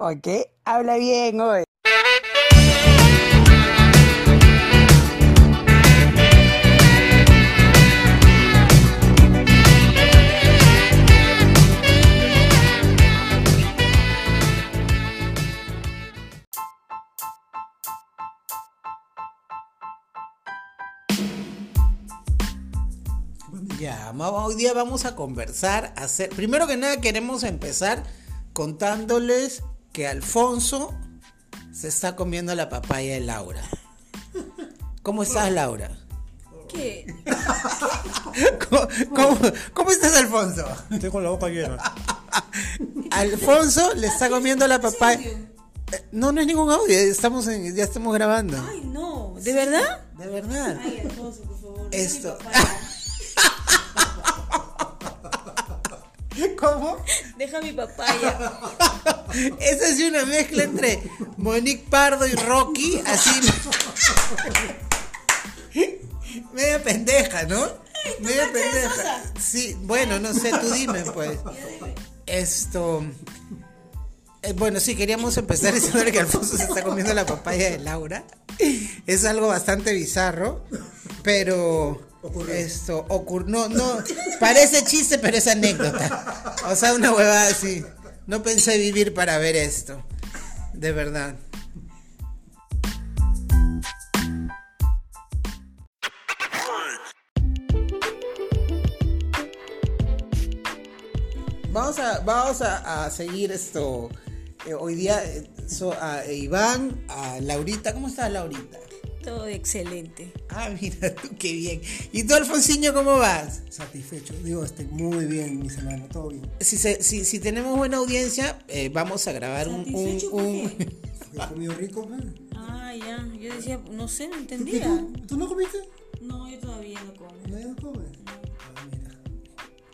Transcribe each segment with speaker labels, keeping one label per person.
Speaker 1: Ok, habla bien hoy.
Speaker 2: Ya, hoy día vamos a conversar, hacer... Primero que nada queremos empezar contándoles que Alfonso se está comiendo la papaya de Laura. ¿Cómo estás, Laura?
Speaker 3: ¿Qué?
Speaker 2: ¿Cómo, cómo- cómo estás, Alfonso?
Speaker 4: Estoy con la boca llena.
Speaker 2: Alfonso le está comiendo la papaya... Eh, No, no es ningún audio, estamos en- ya estamos grabando.
Speaker 3: Ay, no. ¿De verdad?
Speaker 2: De verdad.
Speaker 3: Ay, Alfonso, por favor.
Speaker 2: Esto.
Speaker 3: Deja mi papaya.
Speaker 2: ¿Cómo?
Speaker 3: Deja mi papaya.
Speaker 2: Esa es una mezcla entre Monique Pardo y Rocky, así. Media pendeja, ¿no? Media pendeja. Sí, bueno, no sé, tú dime, pues. Esto. eh, bueno, sí, queríamos empezar diciendo que Alfonso se está comiendo la papaya de Laura. Es algo bastante bizarro, pero. Esto ocurrió. No, no. Parece chiste, pero es anécdota. O sea, una huevada así. No pensé vivir para ver esto. De verdad. Vamos a, vamos a, seguir esto. eh, hoy día eh, so- a Iván, a Laurita. ¿Cómo estás, Laurita?
Speaker 3: Todo excelente.
Speaker 2: Ah, mira tú, qué bien. ¿Y tú, Alfonsiño, cómo vas?
Speaker 4: Satisfecho. Digo, este, muy bien, mi semana, todo bien.
Speaker 2: Si, se- si, si tenemos buena audiencia, eh, vamos a grabar un... un,
Speaker 4: he comido rico, man.
Speaker 3: Ah, ya. Yo decía, no sé, no
Speaker 4: ¿Tú,
Speaker 3: entendía.
Speaker 4: tú, ¿Tú no comiste?
Speaker 3: No, yo todavía no como.
Speaker 4: No, no comes. Ah, mira.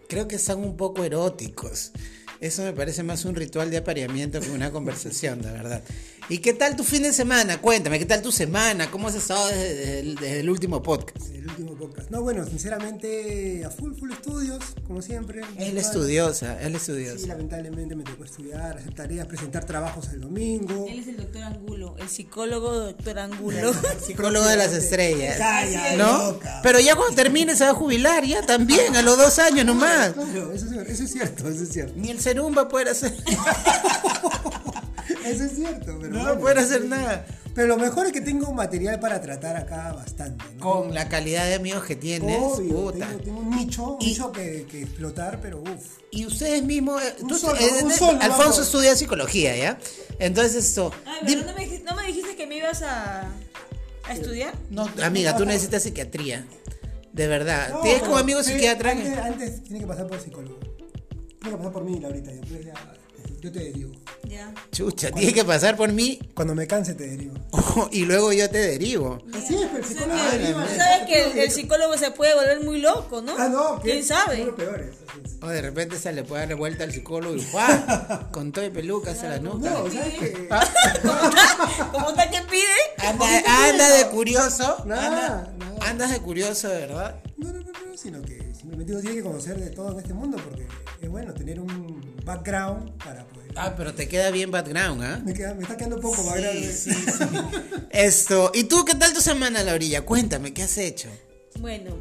Speaker 2: Creo que son un poco eróticos. Eso me parece más un ritual de apareamiento que una conversación, de verdad. ¿Y qué tal tu fin de semana? Cuéntame, ¿qué tal tu semana? ¿Cómo has estado desde, desde el, desde el último podcast?
Speaker 4: El último podcast. No, bueno, sinceramente, a full, full estudios, como siempre.
Speaker 2: Él es estudiosa, él es
Speaker 4: Sí,
Speaker 2: estudiosa.
Speaker 4: lamentablemente me tocó estudiar, hacer tareas, presentar trabajos el domingo.
Speaker 3: Él es el doctor Angulo, el psicólogo doctor Angulo.
Speaker 2: Psicólogo de las estrellas.
Speaker 4: Calla,
Speaker 2: ¿No?
Speaker 4: loca.
Speaker 2: Pero ya cuando termine se va a jubilar, ya también, a los dos años nomás.
Speaker 4: Claro, eso, es- eso es cierto, eso es cierto.
Speaker 2: Ni el serum va a poder hacer.
Speaker 4: Eso es cierto, pero
Speaker 2: No
Speaker 4: bueno.
Speaker 2: hacer nada.
Speaker 4: Pero lo mejor es que tengo material para tratar acá bastante, ¿no?
Speaker 2: Con la calidad de amigos que tienes,
Speaker 4: Obvio,
Speaker 2: puta.
Speaker 4: tengo, tengo un nicho, un
Speaker 2: Y-
Speaker 4: nicho que, que explotar, pero uff.
Speaker 2: Y ustedes mismos, eh,
Speaker 4: Un
Speaker 2: tú-
Speaker 4: solo,
Speaker 2: eh,
Speaker 4: un
Speaker 2: eh,
Speaker 4: solo,
Speaker 2: Alfonso
Speaker 4: vamos.
Speaker 2: estudia psicología, ¿ya? Entonces esto,
Speaker 3: Ay, pero no me, dijiste, no me dijiste que me ibas a, a estudiar.
Speaker 2: no, amiga, tú necesitas psiquiatría, de verdad.
Speaker 4: No,
Speaker 2: Tienes como amigo psiquiatra.
Speaker 4: Antes, antes tiene que pasar por psicólogo. Tiene que pasar por mí, Laurita. Yo, pues, ya, yo te derivo.
Speaker 3: Ya.
Speaker 2: Chucha, tiene que pasar por mí
Speaker 4: Cuando me canse, te derivo.
Speaker 2: y luego yo te derivo.
Speaker 4: Así es, pero el psicólogo
Speaker 3: Sabes que-
Speaker 4: deriva.
Speaker 3: sabes que el, el psicólogo se puede volver muy loco, ¿no?
Speaker 4: Ah, no, ¿qué?
Speaker 3: ¿Quién sabe?
Speaker 4: No, lo peor es, así es.
Speaker 2: O de repente se le puede dar vuelta al psicólogo y ¡guau! Con todo y pelucas a la nuca.
Speaker 4: No, ¿sabes qué?
Speaker 3: ¿Cómo está que pide?
Speaker 2: Anda, anda de curioso.
Speaker 4: Nada,
Speaker 2: anda-
Speaker 4: nada.
Speaker 2: Andas de curioso, de verdad.
Speaker 4: No, no, no, no, sino que simplemente uno tiene que conocer de todo en este mundo porque es bueno tener un background para poder.
Speaker 2: Ah, pero te queda bien background, ¿ah?
Speaker 4: Me, queda- me está quedando poco background.
Speaker 2: Sí, sí, sí. Esto, ¿y tú qué tal tu semana, Laurilla? Cuéntame, ¿qué has hecho?
Speaker 3: Bueno,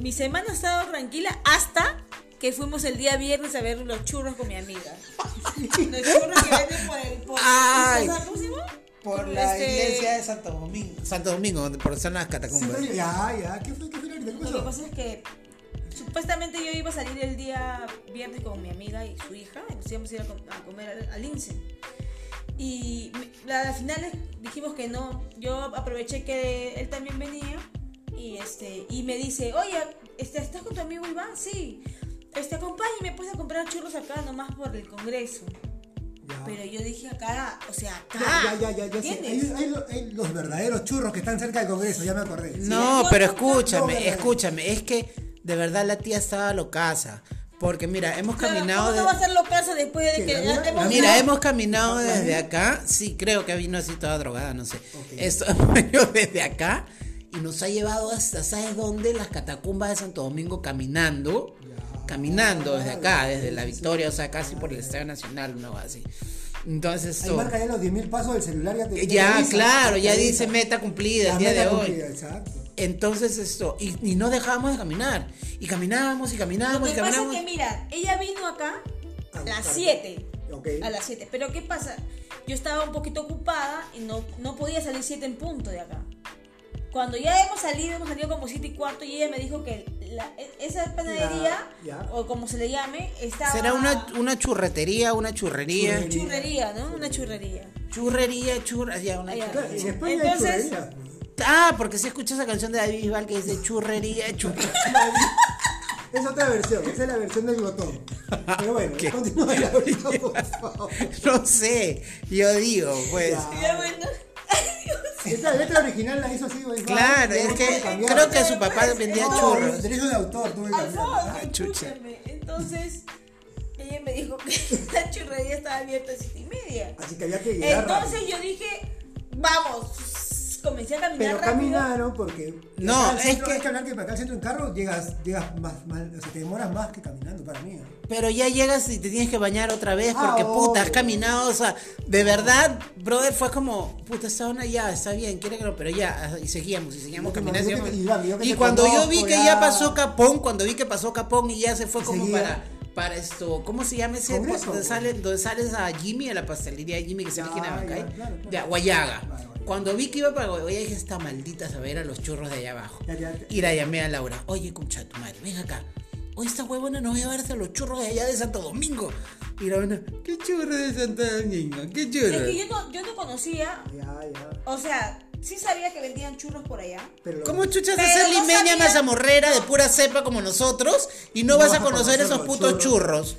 Speaker 3: mi semana ha estado tranquila hasta que fuimos el día viernes a ver los churros con mi amiga. Los churros que venden por el... Por,
Speaker 2: Ay.
Speaker 3: ¿Cómo se llama?
Speaker 2: Por la
Speaker 3: este-
Speaker 2: iglesia de Santo Domingo. Santo Domingo, donde por son las catacumbas.
Speaker 4: Siempre- Ya, ya, ¿qué fue? ¿Qué fue
Speaker 3: Lo que
Speaker 4: pasó?
Speaker 3: pasa es que supuestamente yo iba a salir el día viernes con mi amiga y su hija, y nos íbamos a ir a, com- a comer al, al Lince. Y al final dijimos que no. Yo aproveché que él también venía y este y me dice, oye, este, ¿estás con tu amigo Iván? Sí. Este, acompáñame pues a comprar churros acá nomás por el congreso.
Speaker 4: Ya.
Speaker 3: Pero yo dije acá, o sea, acá.
Speaker 4: Ya, ya, ya, ya.
Speaker 3: ¿entiendes?
Speaker 4: Hay, hay lo- hay los verdaderos churros que están cerca del Congreso, ya me acordé. Sí.
Speaker 2: No,
Speaker 3: Sí.
Speaker 2: pero escúchame,
Speaker 4: no, no.
Speaker 2: escúchame. Es que de verdad la tía estaba locaza. Porque mira, hemos
Speaker 3: Claro,
Speaker 2: caminado.
Speaker 3: ¿Cómo
Speaker 2: de-
Speaker 3: no va a ser lo caso después de
Speaker 4: ¿Qué,
Speaker 3: que
Speaker 4: la
Speaker 3: ya hemos
Speaker 2: Mira,
Speaker 4: ¿La
Speaker 2: hemos caminado
Speaker 4: ¿La
Speaker 2: desde acá. Sí, creo que vino así toda drogada, no sé. Esto hemos venido desde acá y nos ha llevado hasta, ¿sabes dónde? Las catacumbas de Santo Domingo caminando. Caminando desde acá, desde la Victoria, o sea, casi por el Estadio Nacional, una cosa así. Entonces
Speaker 4: Ahí
Speaker 2: esto.
Speaker 4: marca ya los 10.000 pasos del celular. Ya, te,
Speaker 2: Ya,
Speaker 4: te avisa,
Speaker 2: claro,
Speaker 4: te
Speaker 2: ya
Speaker 4: avisa.
Speaker 2: dice meta cumplida el día de hoy.
Speaker 4: cumplida, Exacto.
Speaker 2: Entonces esto, y, y no dejábamos de caminar. Y caminábamos y
Speaker 3: Lo
Speaker 2: caminábamos
Speaker 3: que
Speaker 2: y
Speaker 3: pasa es
Speaker 2: caminábamos.
Speaker 3: que, mira, ella vino acá
Speaker 4: Ah,
Speaker 3: a las
Speaker 4: claro.
Speaker 3: 7.
Speaker 4: Ok.
Speaker 3: A las 7. Pero ¿qué pasa? Yo estaba un poquito ocupada y no, no podía salir 7 en punto de acá. Cuando ya hemos salido, hemos salido como 7 y cuarto y ella me dijo que la- e- esa panadería,
Speaker 4: Ya, ya.
Speaker 3: o como se le llame, estaba...
Speaker 2: Será una, una churretería, una churrería.
Speaker 4: Churrería.
Speaker 3: churrería, ¿no? Una churrería.
Speaker 2: Churrería, churra, ya, una churrería.
Speaker 4: en España
Speaker 3: Entonces-
Speaker 4: hay churrerías.
Speaker 2: Ah, porque si escuchas esa canción de David Bisbal que dice churrería, churrería.
Speaker 4: Es otra versión, esa es la versión del glotón. Pero bueno,
Speaker 2: ¿Qué?
Speaker 4: continúa la por favor.
Speaker 2: No sé, yo digo, pues.
Speaker 4: Ya.
Speaker 3: Bueno. Ay, Dios.
Speaker 4: Esta letra original la hizo así, Bisbal,
Speaker 2: Claro, es que creo que su papá vendía
Speaker 3: No,
Speaker 2: churros.
Speaker 4: Derecho de autor, tuve que cambiar.
Speaker 2: Ah, chucha.
Speaker 3: Entonces, ella me dijo que la churrería estaba abierta a 7 y media.
Speaker 4: Así que había que llegar
Speaker 3: Entonces
Speaker 4: rápido.
Speaker 3: yo dije, vamos. Comencé a caminar
Speaker 4: Pero
Speaker 3: rápido.
Speaker 4: caminaron porque.
Speaker 2: No, es
Speaker 4: centro-
Speaker 2: que-
Speaker 4: Hay que hablar que para acá al centro en carro llegas, llegas más, más. O sea, te demoras más que caminando para mí. ¿no?
Speaker 2: Pero ya llegas y te tienes que bañar otra vez
Speaker 4: Ah,
Speaker 2: porque puta, has caminado, o sea, de verdad, brother, fue como, puta, esta zona ya está bien, quiere que no, pero ya, y seguíamos, y seguíamos caminando. Y cuando yo vi que
Speaker 4: ya.
Speaker 2: pasó Capón, cuando vi que pasó Capón y ya se fue como
Speaker 4: seguía.
Speaker 2: para, para esto, ¿cómo se llama ese?
Speaker 4: Congreso,
Speaker 2: donde,
Speaker 4: pues.
Speaker 2: sale, donde sales a Jimmy, a la pastelería de Jimmy que se ve en Abancay,
Speaker 4: ya, claro, claro.
Speaker 2: de Guayaga.
Speaker 4: Claro.
Speaker 2: Cuando vi que iba para Guayaga, dije, esta maldita saber a los churros de allá abajo.
Speaker 4: Ya, ya, ya.
Speaker 2: Y la llamé a Laura. Oye, escucha tu madre, ven acá. Hoy esta huevona nos va a llevarse a los churros de allá de Santo Domingo. Y la huevona, ¿qué churro de Santo Domingo? ¿Qué churro?
Speaker 3: Es que yo no, yo no conocía,
Speaker 4: Ya, ya.
Speaker 3: o sea, sí sabía que vendían churros por allá.
Speaker 4: Pero
Speaker 2: ¿Cómo chuchas de ser
Speaker 3: no
Speaker 2: limeña
Speaker 3: sabía-
Speaker 2: mazamorrera de pura cepa como nosotros y no,
Speaker 4: No
Speaker 2: vas a conocer esos putos churros?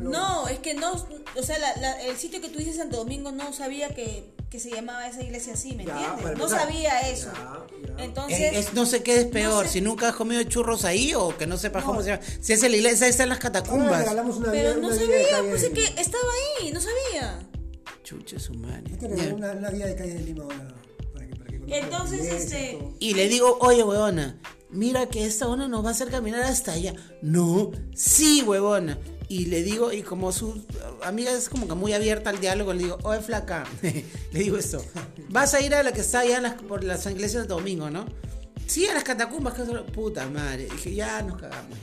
Speaker 3: No, es que no, o sea, la- la- el sitio que tú dices Santo Domingo no sabía que, que se llamaba esa iglesia así, ¿me
Speaker 4: Ya,
Speaker 3: entiendes? No sabía eso.
Speaker 4: Ya, ya.
Speaker 3: Entonces,
Speaker 2: Eh, es- no sé qué es peor,
Speaker 3: sé.
Speaker 2: si nunca has comido churros ahí o que no sepas cómo se llama. Si es en la iglesia, está en las catacumbas.
Speaker 4: una
Speaker 3: pero no sabía, pues es que estaba ahí, no sabía.
Speaker 4: Que
Speaker 2: Ya.
Speaker 4: regalar una, una guía de calle de Lima ahora.
Speaker 3: Entonces, este.
Speaker 2: Y le digo, oye, huevona, mira que esta huevona nos va a hacer caminar hasta allá. No, sí, huevona. Y le digo, y como su amiga es como que muy abierta al diálogo, le digo, oye, flaca, le digo esto, vas a ir a la que está allá en las- por las iglesias de domingo, ¿no? Sí, a las catacumbas, que puta madre. Dije, ya nos cagamos.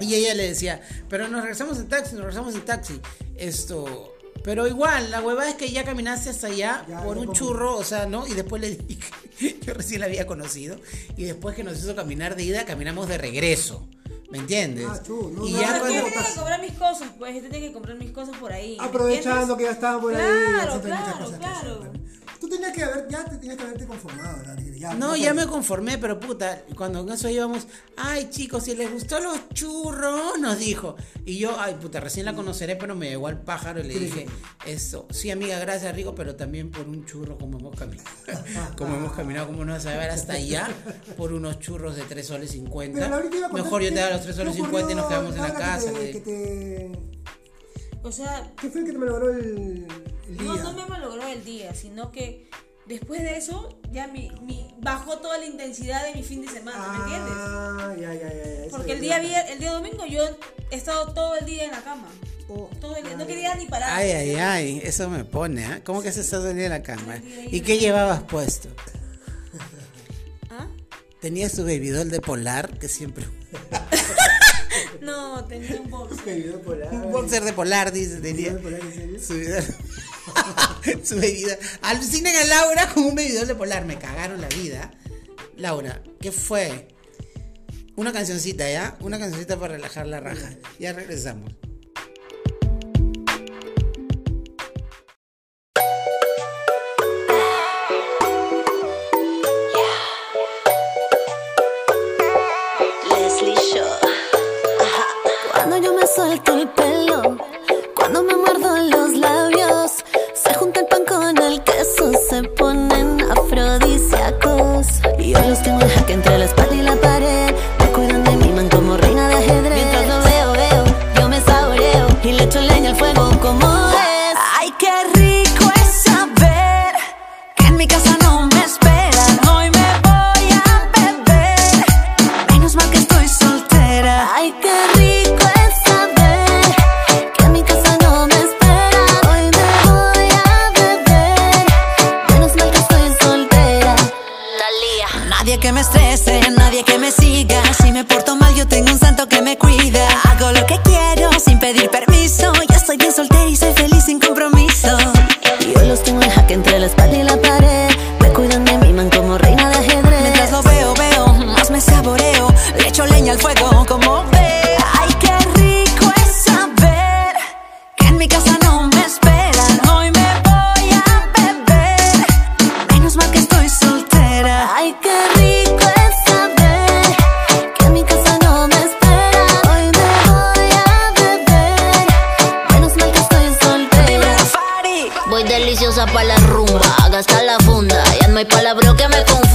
Speaker 2: Y ella le decía, pero nos regresamos en taxi, nos regresamos en taxi. Esto, pero igual, la huevada es que ya caminaste hasta allá
Speaker 4: Ya,
Speaker 2: por un
Speaker 4: como-
Speaker 2: churro, o sea, ¿no? Y después le dije, yo recién la había conocido, y después que nos hizo caminar de ida, caminamos de regreso. ¿Me entiendes?
Speaker 4: Ah, chu, no,
Speaker 2: y
Speaker 4: no,
Speaker 2: ya
Speaker 3: Pero es que yo
Speaker 2: cuando...
Speaker 3: tenía que comprar mis cosas, pues yo tenía que comprar mis cosas por ahí. ¿me
Speaker 4: Aprovechando
Speaker 3: entiendes?
Speaker 4: que ya estaban por ahí.
Speaker 3: Claro,
Speaker 4: muchas
Speaker 3: claro,
Speaker 4: hacer,
Speaker 3: claro.
Speaker 4: Tú tenías que haber, ya te tenías que haberte conformado, ¿verdad? Ya,
Speaker 2: No, ya me conformé, pero puta, cuando en eso íbamos, ay chicos, si les gustó los churros, nos dijo. Y yo, ay puta, recién la conoceré, pero me llegó al pájaro y le dije, eso, sí amiga, gracias Rico, pero también por un churro como hemos caminado. como hemos caminado, como no vas a ver hasta allá, por unos churros de 3 soles 50.
Speaker 4: Pero ahorita iba a contar
Speaker 2: Mejor yo te da los 3
Speaker 4: qué
Speaker 2: soles
Speaker 4: ocurrió
Speaker 2: 50 y nos quedamos en la
Speaker 4: ahora que
Speaker 2: casa.
Speaker 4: te- que te-
Speaker 3: O sea,
Speaker 4: ¿Qué fue el que te malogró el, el día?
Speaker 3: no, no me malogró el día, sino que después de eso ya mi, mi- bajó toda la intensidad de mi fin de semana, ¿me entiendes?
Speaker 4: Ah, ya, ya, ya. ya,
Speaker 3: Porque el día, el día domingo yo he estado todo el día en la cama.
Speaker 4: Oh,
Speaker 3: Todo el día. No quería ni parar.
Speaker 2: Ay, ay, ay, eso me pone, ¿ah? ¿Cómo que se está doliendo la cama?
Speaker 3: Ay, ay,
Speaker 2: ¿Y qué llevabas puesto?
Speaker 3: ¿Ah?
Speaker 2: ¿Tenías tu bebidol de polar que siempre...
Speaker 3: No, tenía un box.
Speaker 4: Me ayudó por ahí.
Speaker 2: Un boxer de polar, dice, tenía.
Speaker 4: ayudó por ahí, ¿en serio?
Speaker 2: Su. Su bebidor. Alucinen a Laura con un bebidor de polar. Me cagaron la vida. Laura, ¿qué fue? Una cancioncita, ¿ya? Una cancioncita para relajar la raja. Ya regresamos.
Speaker 5: Cuando yo me suelto el pelo, cuando me muerdo los labios,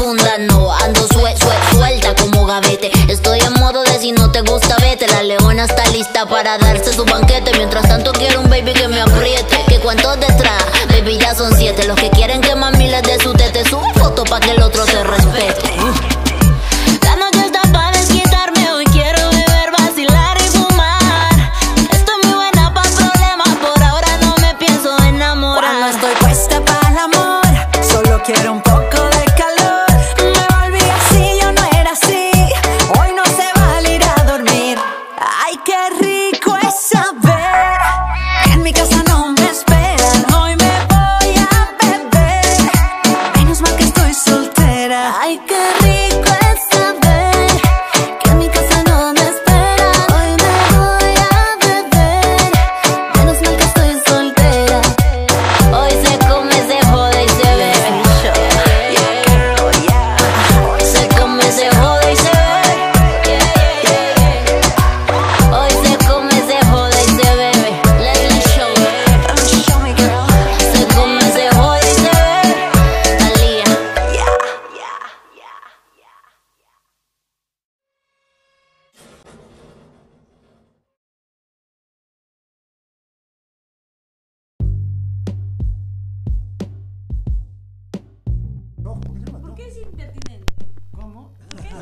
Speaker 5: No ando sue, sue, suelta como gavete. Estoy en modo de si no te gusta, vete. La leona está lista para darse su banquete. Mientras tanto, quiero un baby que me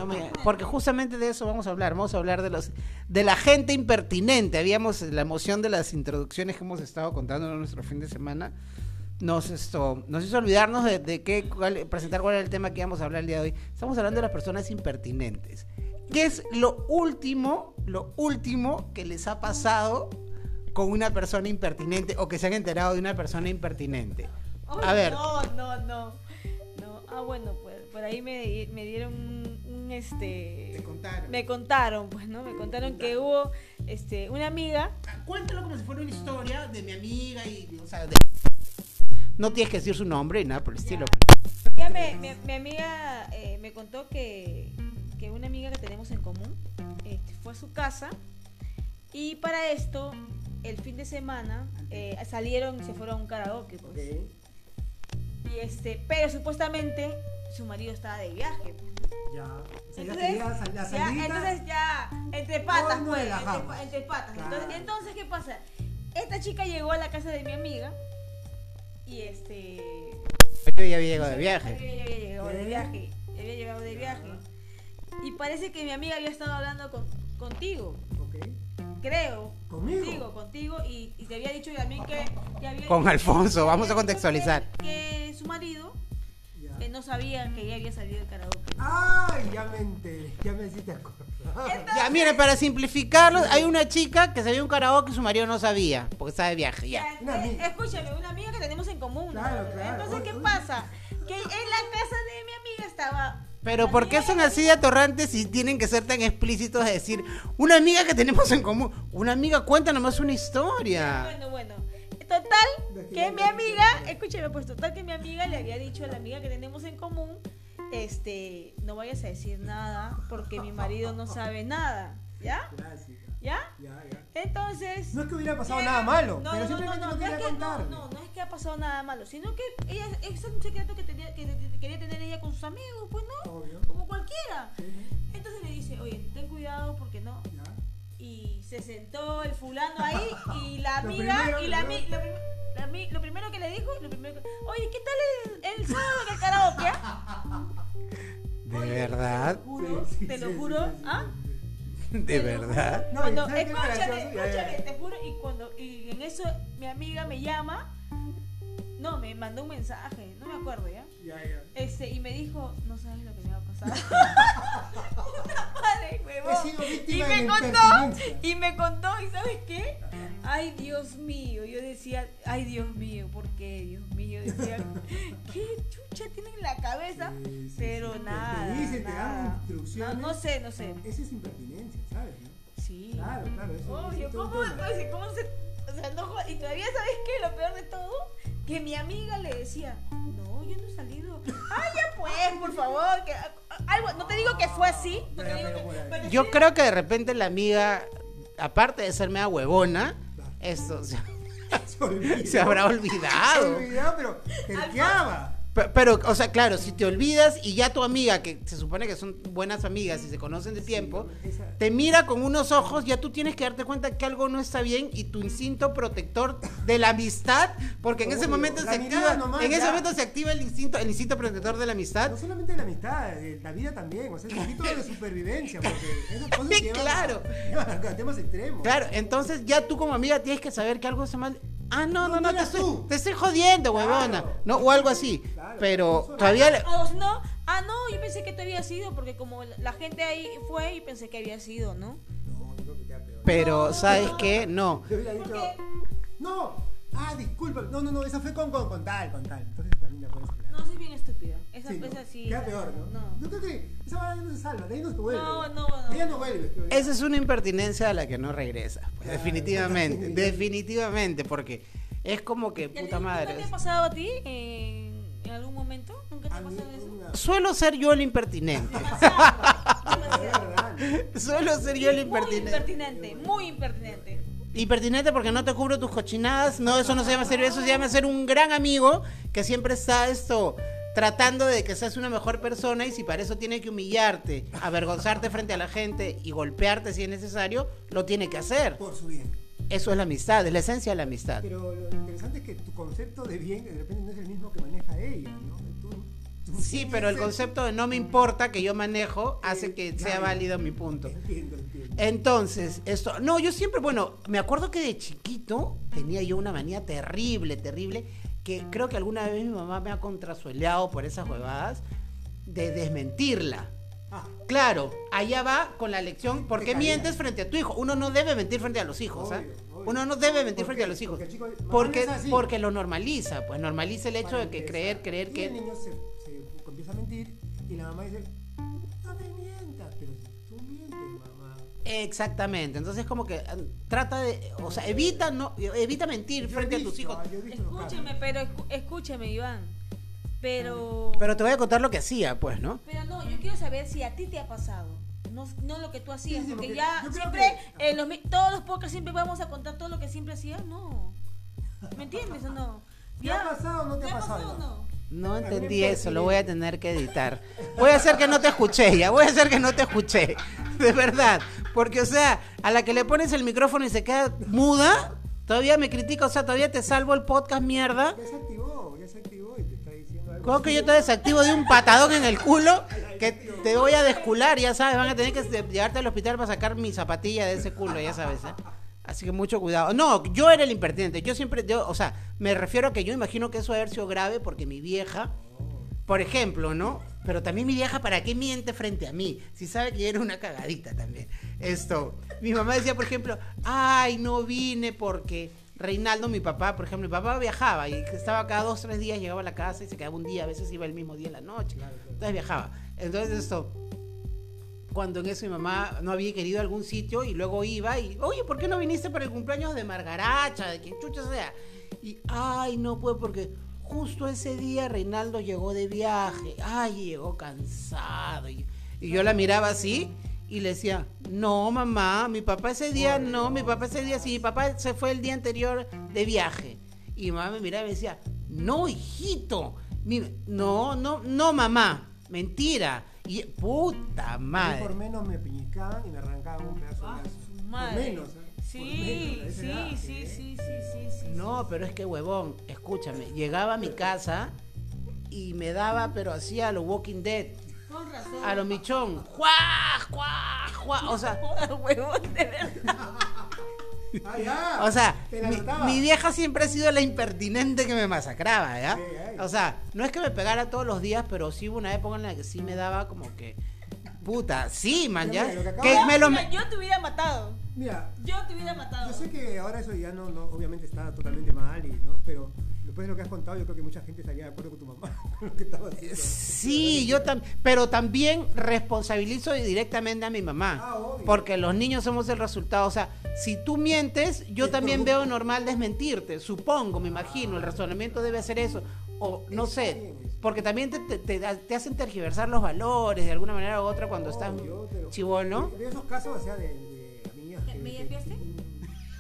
Speaker 5: No me-
Speaker 2: porque justamente de eso vamos a hablar. Vamos a hablar de los de la gente impertinente. Habíamos la emoción de las introducciones que hemos estado contando en nuestro fin de semana. Nos esto nos hizo olvidarnos de, de qué cuál- presentar cuál era el tema que íbamos a hablar el día de hoy. Estamos hablando de las personas impertinentes. ¿Qué es lo último, lo último que les ha pasado con una persona impertinente o que se han enterado de una persona impertinente? A
Speaker 3: Ay,
Speaker 2: ver,
Speaker 3: No, no, no. no. Ah, bueno, pues por ahí me, me dieron un, este.
Speaker 2: Contaron.
Speaker 3: Me contaron, pues, ¿no? Me contaron que hubo este, una amiga.
Speaker 2: Cuéntalo como si fuera una historia de mi amiga y, o sea, de- no tienes que decir su nombre y nada por el estilo.
Speaker 3: Ya me, mi, mi amiga eh, me contó que, que una amiga que tenemos en común este, fue a su casa y para esto, el fin de semana, eh, salieron y se fueron a un karaoke. pues. Y este, pero supuestamente su marido estaba de viaje.
Speaker 4: Ya. O sea, ya
Speaker 3: Entonces,
Speaker 4: sal- la
Speaker 3: ya, entonces ya, entre patas, pues, entre, entre patas.
Speaker 4: Claro.
Speaker 3: Entonces, entonces, ¿qué pasa? Esta chica llegó a la casa de mi amiga y este...
Speaker 2: Yo ya había llegado de viaje.
Speaker 3: Ella había llegado de
Speaker 4: ¿Qué?
Speaker 3: viaje. Había llegado de viaje. Y parece que mi amiga había estado hablando con, contigo,
Speaker 4: Ok.
Speaker 3: creo.
Speaker 4: ¿Conmigo?
Speaker 3: Contigo, contigo. Y, y te había dicho también que, que había...
Speaker 2: Con Alfonso, vamos a
Speaker 3: que-
Speaker 2: contextualizar.
Speaker 3: Que, su marido
Speaker 4: Ya.
Speaker 3: no sabía que ella había salido del karaoke.
Speaker 4: Ay, ya me enteré. Ya me hiciste acordar.
Speaker 2: Ya, miren, para simplificarlo, hay una chica que sabía un karaoke y su marido no sabía, porque estaba de viaje, ya.
Speaker 3: Ya,
Speaker 4: Una
Speaker 3: eh,
Speaker 4: amiga.
Speaker 3: escúchame, una amiga que tenemos en común. ¿no?
Speaker 4: Claro, claro.
Speaker 3: Entonces, ¿qué pasa? Que en la casa de mi amiga estaba.
Speaker 2: Pero ¿por qué son así de atorrantes y tienen que ser tan explícitos de decir, una amiga que tenemos en común? Una amiga cuenta nomás una historia.
Speaker 3: Bueno, bueno. Total,
Speaker 4: que
Speaker 3: mi amiga,
Speaker 4: se
Speaker 3: escúchame, pues total que mi amiga le había dicho a la amiga que tenemos en común, este, no vayas a decir nada porque mi marido no sabe nada, ¿ya? ¿Ya?
Speaker 4: Ya, ya.
Speaker 3: Entonces...
Speaker 4: No es que hubiera pasado nada malo,
Speaker 3: no,
Speaker 4: pero
Speaker 3: no, no,
Speaker 4: simplemente
Speaker 3: no,
Speaker 4: no,
Speaker 3: no,
Speaker 4: quería
Speaker 3: es que,
Speaker 4: contar.
Speaker 3: no, no es que ha pasado nada malo, sino que ella es un secreto que, tenía, que, que quería tener ella con sus amigos, pues no,
Speaker 4: Obvio.
Speaker 3: como cualquiera.
Speaker 4: Sí.
Speaker 3: Entonces le dice, oye, ten cuidado porque no. Se sentó el fulano ahí y la
Speaker 4: Lo
Speaker 3: amiga,
Speaker 4: primero,
Speaker 3: y la, ami- lo, la lo primero que le dijo, lo primero que, oye, ¿qué tal el, el sábado en el karaoke? ah?"
Speaker 2: ¿De verdad?
Speaker 3: Juro,
Speaker 4: Sí, sí,
Speaker 3: te lo juro,
Speaker 4: sí, sí,
Speaker 3: ¿ah?
Speaker 2: ¿De verdad?
Speaker 4: No,
Speaker 3: Cuando,
Speaker 4: ¿y sabes qué es
Speaker 3: escúchame, escúchame, te juro, y cuando, y en eso mi amiga me llama, no, me mandó un mensaje, no me acuerdo ya.
Speaker 4: Ya, ya.
Speaker 3: Este, y me dijo, no sabes lo que me va a pasar. Madre, huevón. Y me contó, y me contó, ¿y sabes qué? Ay, Dios mío, yo decía, ay, Dios mío, ¿por qué, Dios mío? Decía, ¿qué chucha tiene en la cabeza?
Speaker 4: Sí, sí,
Speaker 3: Pero
Speaker 4: sí, te- te
Speaker 3: nada,
Speaker 4: dicen, te dan
Speaker 3: nada.
Speaker 4: instrucciones.
Speaker 3: No, no sé, no sé.
Speaker 4: Esa es impertinencia, ¿sabes? no?
Speaker 3: Sí.
Speaker 4: Claro, claro. Eso, eso
Speaker 3: Oye,
Speaker 4: es todo un
Speaker 3: ¿cómo, ¿cómo se.? O sea, no. Y todavía, ¿sabes qué? Lo peor de todo, que mi amiga le decía, no, yo no he salido. Ay, ya pues, por favor. Que, algo, no te digo que fue así. No te digo que,
Speaker 2: Yo
Speaker 3: sí-
Speaker 2: creo que de repente la amiga, aparte de ser media huevona, esto,
Speaker 4: Se olvidó.
Speaker 2: Se habrá
Speaker 4: Se
Speaker 2: olvidado.
Speaker 4: pero terqueaba.
Speaker 2: Pe- Pero, o sea, claro, si te olvidas y ya tu amiga, que se supone que son buenas amigas y se conocen de tiempo, te mira con unos ojos, ya tú tienes que darte cuenta que algo no está bien y tu instinto protector de la amistad, porque en ese momento se activa,
Speaker 4: nomás,
Speaker 2: en ese momento se activa el instinto, el instinto protector de la amistad.
Speaker 4: No solamente la amistad, eh, la vida también. O sea, un poquito de supervivencia. Porque esas cosas llevan,
Speaker 2: Claro.
Speaker 4: a, llevan a temas extremos.
Speaker 2: Claro, entonces ya tú como amiga tienes que saber que algo está mal. Ah, no, no,
Speaker 4: No,
Speaker 2: no, te estoy,
Speaker 4: tú.
Speaker 2: te estoy jodiendo, huevona.
Speaker 4: Claro.
Speaker 2: No, o algo así.
Speaker 4: Claro.
Speaker 2: Pero todavía le-
Speaker 3: O si no, ah, no, yo pensé que tú habías sido, porque como la- gente ahí fue y pensé que había sido, ¿no?
Speaker 4: No, yo creo que queda peor.
Speaker 2: Pero, ¿sabes qué? No.
Speaker 4: Yo hubiera dicho. No. Ah, disculpa. No, no, no. Esa fue con, con, con tal, con tal. Entonces también la puedes.
Speaker 3: No, soy bien estúpida. Esa
Speaker 4: Sí, ¿no?
Speaker 3: esa sí.
Speaker 4: Queda peor, ¿no?
Speaker 3: No.
Speaker 4: Yo creo que esa vaina no se salva. De ahí no se vuelve.
Speaker 3: No, no, no.
Speaker 4: Ella no vuelve. creo.
Speaker 2: Esa es una impertinencia a la que no regresa. pues,
Speaker 4: Claro,
Speaker 2: definitivamente,
Speaker 4: sí.
Speaker 2: definitivamente, porque es como que
Speaker 3: ¿Y a ti
Speaker 2: puta
Speaker 3: ¿Nunca
Speaker 2: madre.
Speaker 3: te ha pasado a ti en, en algún momento? ¿Nunca te ha
Speaker 4: mí,
Speaker 3: pasado eso?
Speaker 4: una-
Speaker 2: Suelo ser yo el impertinente. Suelo ser yo el
Speaker 3: Muy
Speaker 2: impertinente.
Speaker 3: impertinente, muy impertinente.
Speaker 2: Impertinente porque no te cubro tus cochinadas. No, eso no se llama ser eso se llama ser un gran amigo que siempre está esto tratando de que seas una mejor persona y si para eso tiene que humillarte, avergonzarte frente a la gente y golpearte si es necesario, lo tiene que hacer.
Speaker 4: Por su bien.
Speaker 2: Eso es la amistad, es la esencia de la amistad.
Speaker 4: Pero lo interesante es que tu concepto de bien de repente no es el mismo que maneja ella, ¿no? Tú- tú
Speaker 2: Sí, pero el concepto de no me importa que yo manejo hace que sea válido mi punto.
Speaker 4: Entiendo, entiendo.
Speaker 2: Entonces, esto, no, yo siempre, bueno, me acuerdo que de chiquito tenía yo una manía terrible, terrible, que creo que alguna vez mi mamá me ha contrasueleado por esas huevadas, de desmentirla.
Speaker 4: Ah,
Speaker 2: Claro, allá va con la lección, ¿por qué mientes frente a tu hijo? Uno no debe mentir frente a los hijos, ¿ah?
Speaker 4: Obvio, obvio.
Speaker 2: Uno no debe mentir
Speaker 4: ¿Por
Speaker 2: frente a los hijos.
Speaker 4: Porque chico-
Speaker 2: Porque, porque lo normaliza, pues normaliza el hecho
Speaker 4: para
Speaker 2: de que
Speaker 4: empezar.
Speaker 2: creer, creer
Speaker 4: Y
Speaker 2: que...
Speaker 4: el niño se, se empieza a mentir y la mamá dice,
Speaker 2: Exactamente, entonces como que ah, trata de, o sea, evita no, evita mentir
Speaker 4: Yo
Speaker 2: frente a tus hijos.
Speaker 4: los casos.
Speaker 3: pero escu- escúchame, Iván. Pero.
Speaker 2: Pero te voy a contar lo que hacía, pues, ¿no?
Speaker 3: Pero no, yo quiero saber si a ti te ha pasado. No, no lo que tú hacías,
Speaker 4: Sí, sí,
Speaker 3: porque
Speaker 4: porque
Speaker 3: ya siempre,
Speaker 4: que-
Speaker 3: en los, mi- todos los podcasts siempre vamos a contar todo lo que siempre hacías, no. ¿Me entiendes o no?
Speaker 4: ¿Te ha pasado o no te ha pasado,
Speaker 3: no?
Speaker 2: No entendí
Speaker 4: parece
Speaker 2: eso, lo voy a tener que editar. Voy a hacer que no te escuché, ya, voy a hacer que no te escuché. De verdad. Porque, o sea, a la que le pones el micrófono y se queda muda, todavía me critica, o sea, todavía te salvo el podcast, mierda.
Speaker 4: Ya se activó, ya se activó y te está diciendo algo.
Speaker 2: Como que yo te desactivo de un patadón en el culo que te voy a descular, ya sabes, van a tener que llevarte al hospital para sacar mi zapatilla de ese culo, ya sabes, ¿eh? Así que mucho cuidado. No, yo era el impertinente. Yo siempre, yo, o sea, me refiero a que yo imagino que eso debe haber sido grave porque mi vieja, por ejemplo, ¿no? Pero también mi vieja, ¿para qué miente frente a mí? Si sabe que yo era una cagadita también. Esto, mi mamá decía, por ejemplo, ay, no vine porque Reinaldo, mi papá, por ejemplo, mi papá viajaba y estaba cada dos, tres días, llegaba a la casa y se quedaba un día, a veces iba el mismo día en la noche. Entonces viajaba. Entonces esto, cuando en eso mi mamá no había querido algún sitio y luego iba y, oye, ¿por qué no viniste para el cumpleaños de Margaracha, de quien chucha sea? Y, ay, no pues porque justo ese día Reinaldo llegó de viaje, ay, llegó cansado. Y, y yo la miraba así y le decía, no, mamá, mi papá ese día, no, mi papá ese día, sí, mi papá se fue el día anterior de viaje. Y mi mamá me miraba y me decía, no, hijito, mi- no, no, no, mamá, mentira. Y puta madre.
Speaker 4: por menos me piñicaban y me arrancaban un pedazo
Speaker 3: Ah,
Speaker 4: de brazo.
Speaker 3: su
Speaker 4: Por
Speaker 3: madre.
Speaker 4: menos, ¿eh?
Speaker 3: Sí,
Speaker 4: menos,
Speaker 3: sí,
Speaker 4: edad,
Speaker 3: sí, sí, sí, sí, sí.
Speaker 2: No, pero es que huevón, escúchame, llegaba a mi casa y me daba, pero hacía a lo Walking Dead,
Speaker 3: Con razón.
Speaker 2: a lo michón, ¡juá, juá, juá! O sea,
Speaker 3: huevón, de verdad.
Speaker 4: Ah, ya.
Speaker 2: o sea, mi, mi vieja siempre ha sido la impertinente que me masacraba, ¿ya?
Speaker 4: Sí, ay.
Speaker 2: O sea, no es que me pegara todos los días, pero sí hubo una época en la que sí me daba como que, puta, sí, man, ¿ya?
Speaker 4: mira, que
Speaker 2: Que me lo...
Speaker 3: Mira, yo te hubiera matado.
Speaker 4: Mira,
Speaker 3: Yo te hubiera matado.
Speaker 4: yo sé que ahora eso ya no, no obviamente está totalmente mal, y, ¿no? pero después de lo que has contado, yo creo que mucha gente estaría de acuerdo con tu mamá. con lo que estaba haciendo.
Speaker 2: Sí, yo también, pero también responsabilizo directamente a mi mamá,
Speaker 4: Ah, obvio.
Speaker 2: porque los niños somos el resultado. O sea, si tú mientes, yo también veo normal desmentirte, supongo, me imagino, el razonamiento debe ser eso, o no sé, porque también te, te- te- te hacen tergiversar los valores de alguna manera u otra cuando estás
Speaker 4: Obvio, pero-
Speaker 2: chivolo.
Speaker 4: De esos casos, o sea, de, de amigas que...
Speaker 3: ¿Me limpiaste?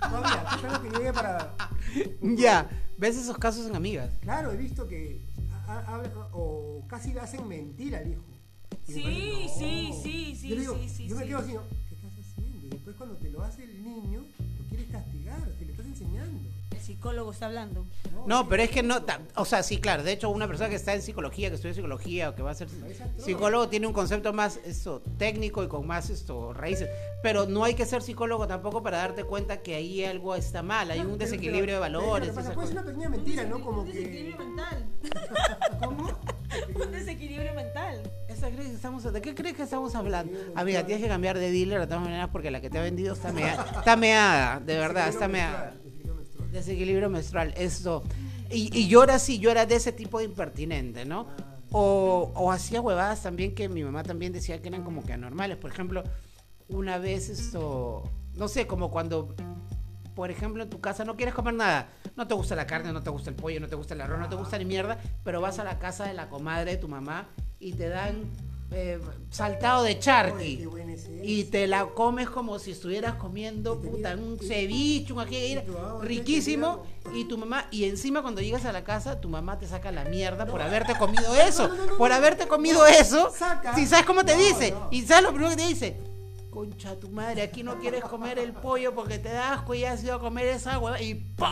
Speaker 4: Todavía, estoy esperando que llegue para.
Speaker 2: Ya, ¿ves esos casos en amigas?
Speaker 4: Claro, he visto que ha- ha- o casi le hacen mentir al hijo.
Speaker 3: Sí,
Speaker 4: después,
Speaker 3: sí, sí, sí,
Speaker 4: Yo, digo,
Speaker 3: sí, sí,
Speaker 4: yo me
Speaker 3: sí.
Speaker 4: quedo así, ¿no? ¿qué estás haciendo? Y después cuando te lo hace el niño, lo quieres castigar, te le estás enseñando.
Speaker 3: El psicólogo está hablando.
Speaker 2: No, pero es que no, o sea, sí, claro, de hecho una persona que está en psicología, que estudia psicología o que va a ser psicólogo tiene un concepto más esto técnico y con más esto raíces, pero no hay que ser psicólogo tampoco para darte cuenta que ahí algo está mal, hay un desequilibrio de valores,
Speaker 4: Pero, Puede ser
Speaker 2: cosas.
Speaker 4: una pequeña mentira, ¿no? Como
Speaker 3: Un desequilibrio
Speaker 4: que.
Speaker 3: mental.
Speaker 2: ¿Cómo?
Speaker 3: Un desequilibrio mental.
Speaker 2: Esa crees que estamos- ¿De qué crees que estamos hablando? Amiga, tienes que cambiar de dealer de todas maneras porque la que te ha vendido está meada, está meada, de verdad, está meada.
Speaker 4: Desequilibrio menstrual.
Speaker 2: Esto. Y, y yo era así, yo era de ese tipo de impertinente, ¿no? O, o hacía huevadas también que mi mamá también decía que eran como que anormales. Por ejemplo, una vez esto, no sé, como cuando, por ejemplo, en tu casa no quieres comer nada. No te gusta la carne, no te gusta el pollo, no te gusta el arroz, no te gusta ni mierda, pero vas a la casa de la comadre de tu mamá y te dan eh, saltado de charqui. Y te la comes como si estuvieras comiendo puta, un
Speaker 4: y-
Speaker 2: ceviche, un
Speaker 4: te
Speaker 2: riquísimo. Y tu mamá, y encima cuando llegas a la casa, tu mamá te saca la mierda por haberte comido eso. por haberte comido eso.
Speaker 4: Saca.
Speaker 2: Si sabes cómo te dice. Y sabes lo primero que te dice. Concha tu madre, aquí no quieres comer el pollo porque te da asco y has ido a comer esa hueva y ¡po!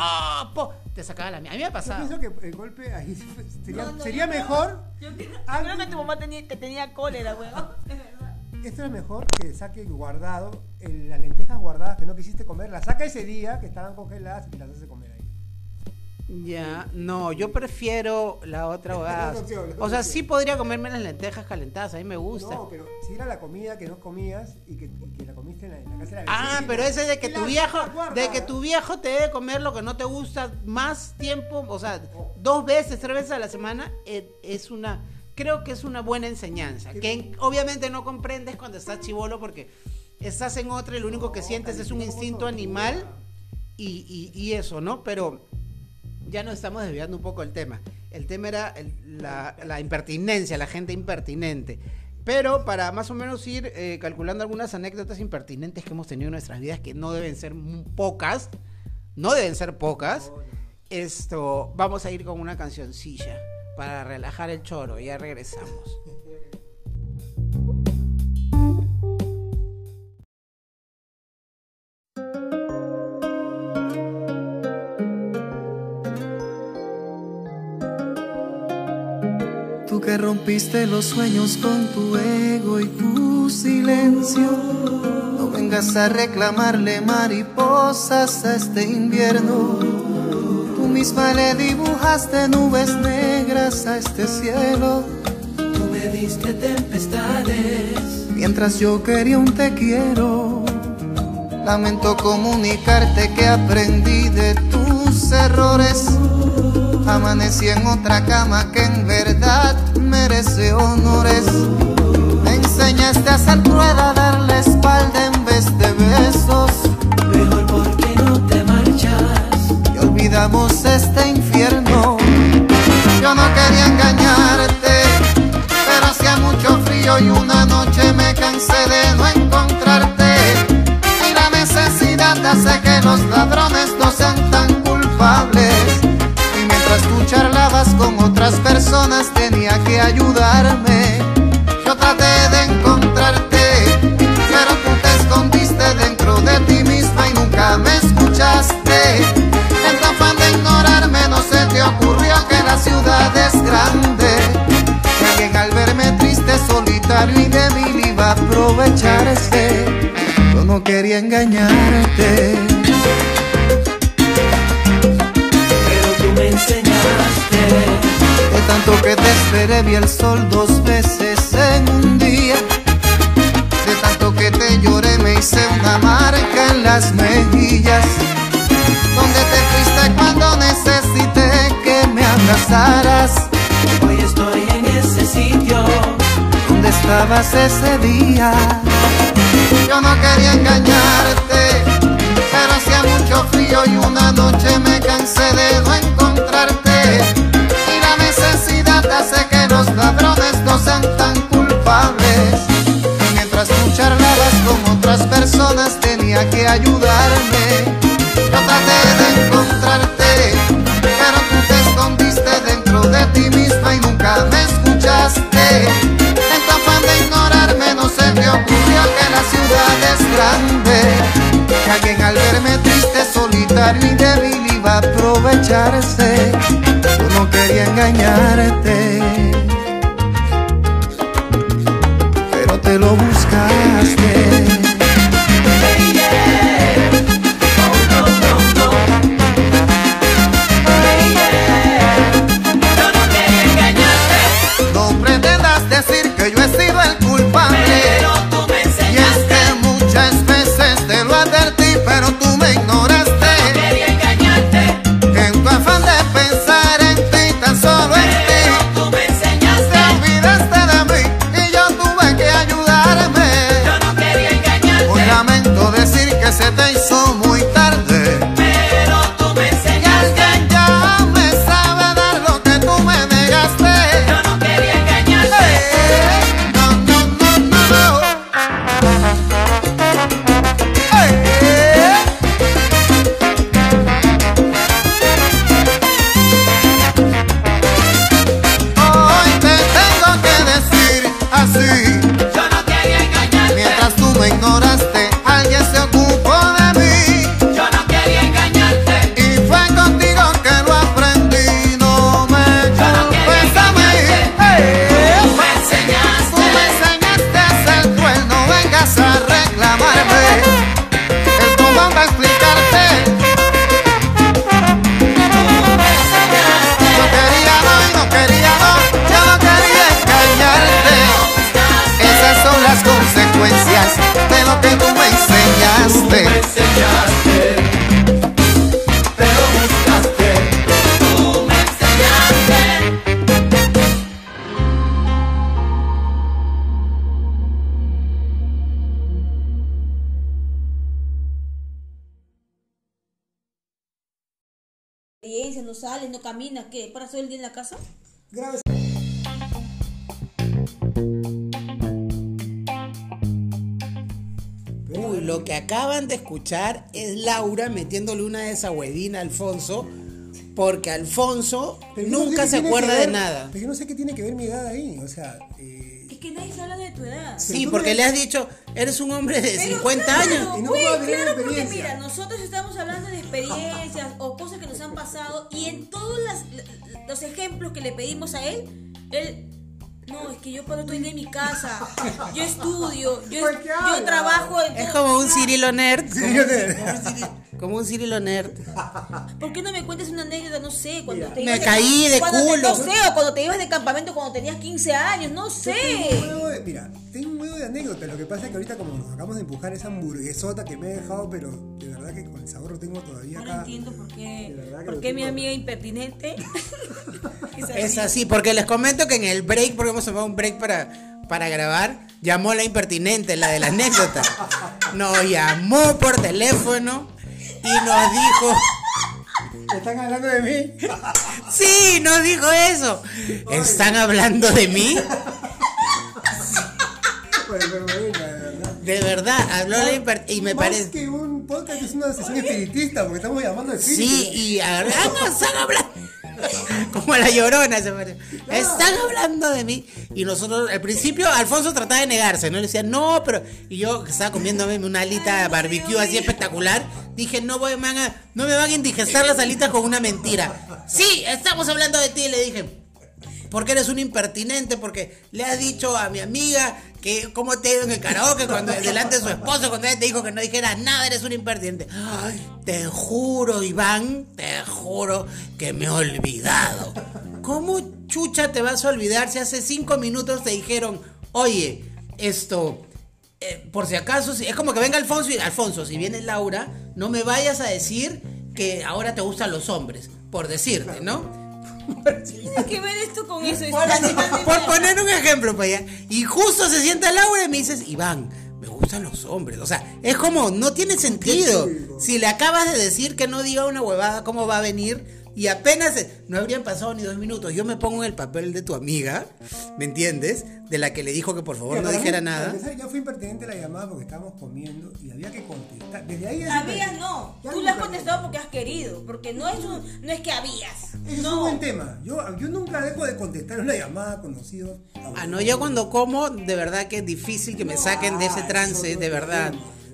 Speaker 2: ¡po! te sacaba la mierda. A mí me ha
Speaker 4: Yo
Speaker 2: pasado.
Speaker 4: pienso que el golpe ahí sería,
Speaker 3: No, no,
Speaker 4: sería
Speaker 3: yo
Speaker 4: mejor.
Speaker 3: Yo creo, yo
Speaker 4: Antes-
Speaker 3: creo que tu mamá tenía, que tenía cólera, weón. Es verdad.
Speaker 4: Esto es mejor que saque guardado el- las lentejas guardadas que no quisiste comer, las saca ese día que estaban congeladas y las hace comer.
Speaker 2: Ya, no, yo prefiero la otra
Speaker 4: otra
Speaker 2: O sea, sí podría comerme las lentejas calentadas, a mí me gusta.
Speaker 4: No, pero si era la comida que no comías y que, y que la comiste en la, en la casa de la
Speaker 2: Ah,
Speaker 4: vecina,
Speaker 2: pero ese de que tu viejo, de que tu viejo te debe comer lo que no te gusta más tiempo, o sea, dos veces, tres veces a la semana, eh, es una, creo que es una buena enseñanza. Que en- obviamente no comprendes cuando estás chivolo porque estás en otra y lo único que sientes es un instinto animal y, y- y eso, ¿no? Pero ya nos estamos desviando un poco el tema. El tema era el- la, la impertinencia, la gente impertinente. Pero para más o menos ir eh, calculando algunas anécdotas impertinentes que hemos tenido en nuestras vidas, que no deben ser pocas, no deben ser pocas, esto, vamos a ir con una cancioncilla para relajar el choro. Ya regresamos.
Speaker 6: Rompiste los sueños con tu ego y tu silencio. No vengas a reclamarle mariposas a este invierno. Tú misma le dibujaste nubes negras a este cielo. Tú me diste tempestades. Mientras yo quería un te quiero. Lamento comunicarte que aprendí de tus errores. Amanecí en otra cama que en verdad merece honores. Me enseñaste a ser rueda, darle espalda en vez de besos. Mejor porque no te marchas. Y olvidamos este infierno. Yo no quería engañarte, pero hacía mucho frío y una noche me cansé de tenía que ayudarme. Yo traté de encontrarte, pero tú te escondiste dentro de ti misma y nunca me escuchaste. En tu afán de ignorarme no se te ocurrió que la ciudad es grande. Que alguien al verme triste, solitario y débil iba a aprovecharse. Yo no quería engañarte. Que te esperé vi el sol dos veces en un día. De tanto que te lloré me hice una marca en las mejillas. Donde te fuiste cuando necesité que me abrazaras. Hoy estoy en ese sitio Donde estabas ese día. Yo no quería engañarte pero hacía mucho frío y una noche me cansé de no encontrarte hace que los ladrones no sean tan culpables. Mientras tú charlabas con otras personas tenía que ayudarme. Yo traté de encontrarte, pero tú te escondiste dentro de ti misma y nunca me escuchaste. En tu de ignorarme no se te ocurrió que la ciudad es grande. Que alguien al verme triste, solitario y débil iba a aprovecharse. Tú no quería engañar. Decir no
Speaker 3: caminas, ¿qué? ¿Para todo el día en la casa?
Speaker 4: Grave
Speaker 2: Uy, lo que acaban de escuchar es Laura metiéndole una desahuedina a Alfonso, porque Alfonso
Speaker 4: no sé
Speaker 2: nunca se acuerda de nada.
Speaker 4: Pero yo no sé qué tiene que ver mi edad ahí. O sea, eh,
Speaker 3: que nadie se habla de tu edad.
Speaker 2: Sí, porque
Speaker 4: me-
Speaker 2: le has dicho, eres un hombre de
Speaker 3: Pero
Speaker 2: 50
Speaker 3: claro,
Speaker 2: años.
Speaker 4: Y no
Speaker 3: güey, claro, porque mira, nosotros estamos hablando de experiencias o cosas que nos han pasado y en todos las- los ejemplos que le pedimos a él, él, no, es que yo el día en mi casa, yo estudio, yo, trabajo en...
Speaker 2: Es como un Cirilo Nerd.
Speaker 4: Sí,
Speaker 2: como, un como un Cirilo Nerd.
Speaker 3: ¿Por qué no me cuentas una anécdota, no sé, cuando
Speaker 4: Mira.
Speaker 3: te
Speaker 2: Me
Speaker 3: ibas
Speaker 2: caí de
Speaker 3: cuando te-
Speaker 2: culo.
Speaker 3: no sé, o cuando te ibas de campamento cuando tenías 15 años, no
Speaker 4: Tengo un
Speaker 3: sé.
Speaker 4: huevo de- mira, tengo un huevo de anécdotas. Lo que pasa es que ahorita, como nos acabamos de empujar esa hamburguesota que me he dejado, pero de verdad que con el sabor lo tengo todavía
Speaker 3: Ahora
Speaker 4: acá.
Speaker 3: entiendo por
Speaker 4: De
Speaker 3: qué,
Speaker 4: verdad que
Speaker 3: por qué mi amiga impertinente es así.
Speaker 2: Es así, porque les comento que en el break, porque hemos tomado un break para, para grabar, llamó la impertinente, la de la anécdota. Nos llamó por teléfono y nos dijo,
Speaker 4: ¿Están hablando de mí?
Speaker 2: sí, nos dijo eso. ¿Están hablando de mí?
Speaker 4: De verdad.
Speaker 2: De habló la y me
Speaker 4: Más
Speaker 2: parece...
Speaker 4: que un podcast es una sesión espiritista, porque estamos llamando espíritus.
Speaker 2: Sí, y ah, están hablando. Como la llorona se parece. Están hablando de mí. Y nosotros, al principio, Alfonso trataba de negarse, ¿no? Le decía, no, pero. Y yo, que estaba comiéndome una alita barbecue así espectacular, dije, no, voy, a- no me van a indigestar las alitas con una mentira. Sí, estamos hablando de ti, le dije. Porque eres un impertinente, porque le has dicho a mi amiga que cómo te ha ido en el karaoke cuando delante de su esposo, cuando ella te dijo que no dijeras nada, eres un impertinente. Ay, te juro, Iván, te juro que me he olvidado. ¿Cómo chucha te vas a olvidar si hace cinco minutos te dijeron, oye, esto, eh, por si acaso, si- es como que venga Alfonso y Alfonso, si viene Laura, no me vayas a decir que ahora te gustan los hombres, por decirte, ¿no?
Speaker 3: Tiene que ver esto con eso?
Speaker 2: Por, por poner un ejemplo para allá. Y justo se sienta Laura y me dices, Iván, me gustan los hombres. O sea, es como, no tiene sentido. Si le acabas de decir que no diga una huevada, ¿cómo va a venir? Y apenas, no habrían pasado ni dos minutos. Yo me pongo en el papel de tu amiga, ¿me entiendes? De la que le dijo que por favor
Speaker 4: Mira,
Speaker 2: no
Speaker 4: mí,
Speaker 2: dijera
Speaker 4: para
Speaker 2: nada.
Speaker 4: empezar, ya fue impertinente la llamada porque estábamos comiendo y había que contestar. Desde ahí
Speaker 3: Habías no,
Speaker 4: Ya
Speaker 3: tú le has contestado porque has querido, porque no es un, no es que habías.
Speaker 4: Ese es un
Speaker 3: No.
Speaker 4: buen tema. Yo, yo nunca dejo de contestar una llamada a conocidos.
Speaker 2: Ah, no, yo cuando como, de verdad que es difícil que me saquen de ese trance, de verdad.